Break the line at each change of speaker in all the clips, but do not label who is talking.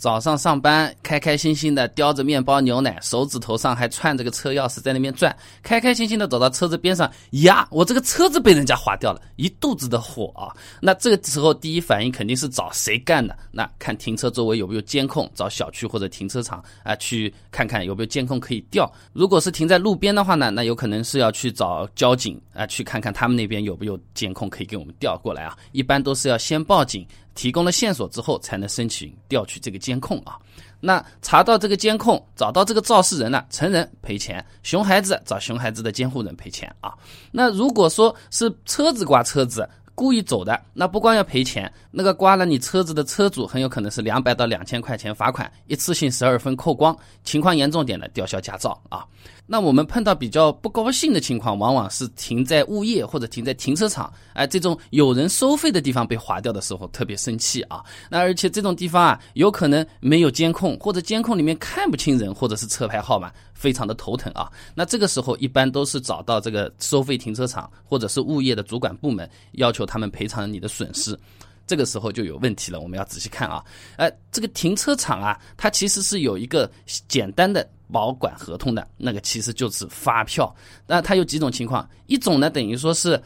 早上上班，开开心心的叼着面包牛奶，手指头上还串着个车钥匙在那边转，开开心心的走到车子边上，呀，我这个车子被人家划掉了，一肚子的火啊！那这个时候第一反应肯定是找谁干的？那看停车周围有没有监控，找小区或者停车场啊，去看看有没有监控可以调。如果是停在路边的话呢，那有可能是要去找交警啊，去看看他们那边有没有监控可以给我们调过来啊。一般都是要先报警。提供了线索之后，才能申请调取这个监控啊。那查到这个监控，找到这个肇事人了，成人赔钱，熊孩子找熊孩子的监护人赔钱啊。那如果说是车子刮车子，故意走的，那不光要赔钱，那个刮了你车子的车主很有可能是两百到两千块钱罚款，一次性十二分扣光，情况严重点的吊销驾照啊。那我们碰到比较不高兴的情况，往往是停在物业或者停在停车场，哎，这种有人收费的地方被划掉的时候，特别生气啊。那而且这种地方啊，有可能没有监控，或者监控里面看不清人，或者是车牌号码，非常的头疼啊。那这个时候一般都是找到这个收费停车场或者是物业的主管部门，要求他们赔偿你的损失。这个时候就有问题了，我们要仔细看啊。呃，这个停车场啊，它其实是有一个简单的。保管合同的那个其实就是发票，那它有几种情况，一种呢等于说是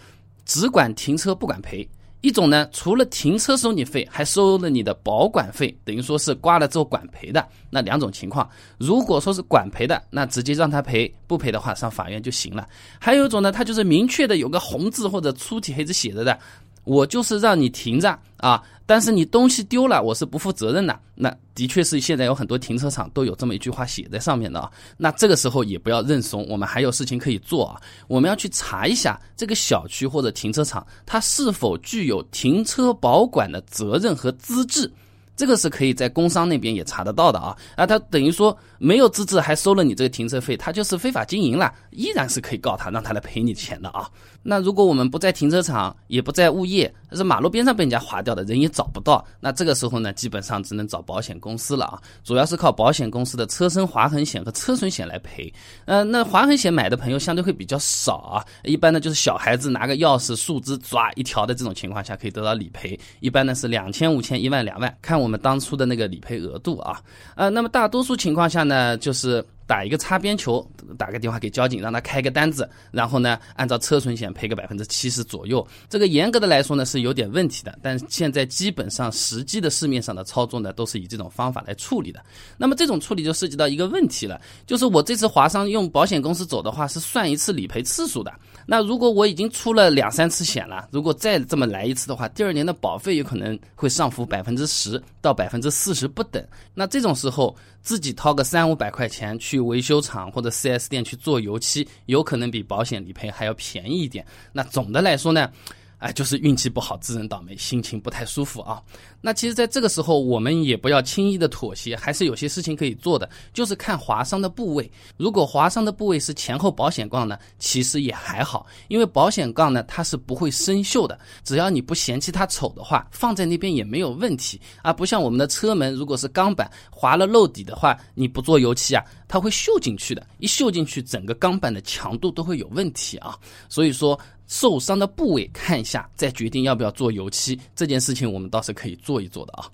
只管停车不管赔，一种呢除了停车收你费，还收了你的保管费，等于说是刮了之后管赔的那两种情况。如果说是管赔的，那直接让他赔，不赔的话上法院就行了。还有一种呢，他就是明确的有个红字或者粗体黑字写着的，我就是让你停着啊。但是你东西丢了，我是不负责任的。那的确是现在有很多停车场都有这么一句话写在上面的啊。那这个时候也不要认怂，我们还有事情可以做啊。我们要去查一下这个小区或者停车场，它是否具有停车保管的责任和资质。这个是可以在工商那边也查得到的啊，啊，他等于说没有资质还收了你这个停车费，他就是非法经营了，依然是可以告他，让他来赔你钱的啊。那如果我们不在停车场，也不在物业，是马路边上被人家划掉的，人也找不到，那这个时候呢，基本上只能找保险公司了啊，主要是靠保险公司的车身划痕险和车损险来赔。呃，那划痕险买的朋友相对会比较少啊，一般呢就是小孩子拿个钥匙、树枝抓一条的这种情况下可以得到理赔，一般呢是两千、五千、一万、两万，看我们当初的那个理赔额度啊。呃，那么大多数情况下呢，就是。打一个擦边球，打个电话给交警，让他开个单子，然后呢，按照车损险赔个百分之七十左右。这个严格的来说呢是有点问题的，但现在基本上实际的市面上的操作呢都是以这种方法来处理的。那么这种处理就涉及到一个问题了，就是我这次划伤用保险公司走的话是算一次理赔次数的。那如果我已经出了两三次险了，如果再这么来一次的话，第二年的保费有可能会上浮百分之十到百分之四十不等。那这种时候自己掏个三五百块钱去去维修厂或者 4S 店去做油漆，有可能比保险理赔还要便宜一点。那总的来说呢？哎，就是运气不好，自认倒霉，心情不太舒服啊。那其实，在这个时候，我们也不要轻易的妥协，还是有些事情可以做的，就是看划伤的部位。如果划伤的部位是前后保险杠呢，其实也还好，因为保险杠呢它是不会生锈的，只要你不嫌弃它丑的话，放在那边也没有问题啊。不像我们的车门，如果是钢板划了漏底的话，你不做油漆啊，它会锈进去的，一锈进去，整个钢板的强度都会有问题啊。所以说。受伤的部位看一下，再决定要不要做油漆。这件事情我们倒是可以做一做的啊。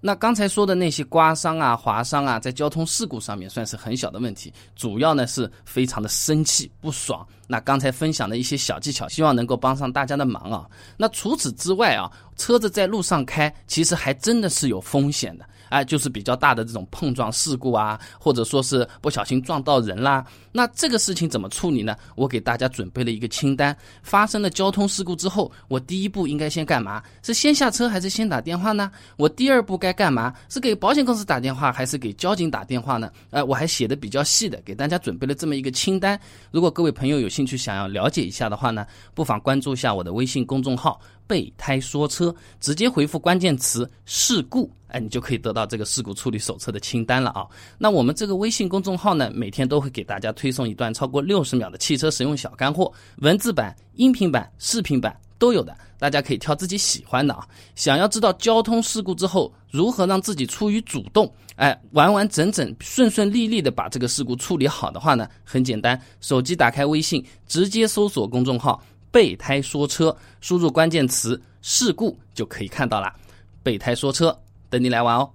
那刚才说的那些刮伤啊、划伤啊，在交通事故上面算是很小的问题，主要呢是非常的生气不爽。那刚才分享的一些小技巧，希望能够帮上大家的忙啊。那除此之外啊，车子在路上开，其实还真的是有风险的。哎，就是比较大的这种碰撞事故啊，或者说是不小心撞到人啦，那这个事情怎么处理呢？我给大家准备了一个清单。发生了交通事故之后，我第一步应该先干嘛？是先下车还是先打电话呢？我第二步该干嘛？是给保险公司打电话还是给交警打电话呢？哎，我还写的比较细的，给大家准备了这么一个清单。如果各位朋友有兴趣想要了解一下的话呢，不妨关注一下我的微信公众号。备胎说车，直接回复关键词事故，哎，你就可以得到这个事故处理手册的清单了啊。那我们这个微信公众号呢，每天都会给大家推送一段超过六十秒的汽车使用小干货，文字版、音频版、视频版都有的，大家可以挑自己喜欢的啊。想要知道交通事故之后如何让自己出于主动，哎，完完整整、顺顺利利的把这个事故处理好的话呢，很简单，手机打开微信，直接搜索公众号。备胎说车，输入关键词“事故”就可以看到了。备胎说车，等你来玩哦。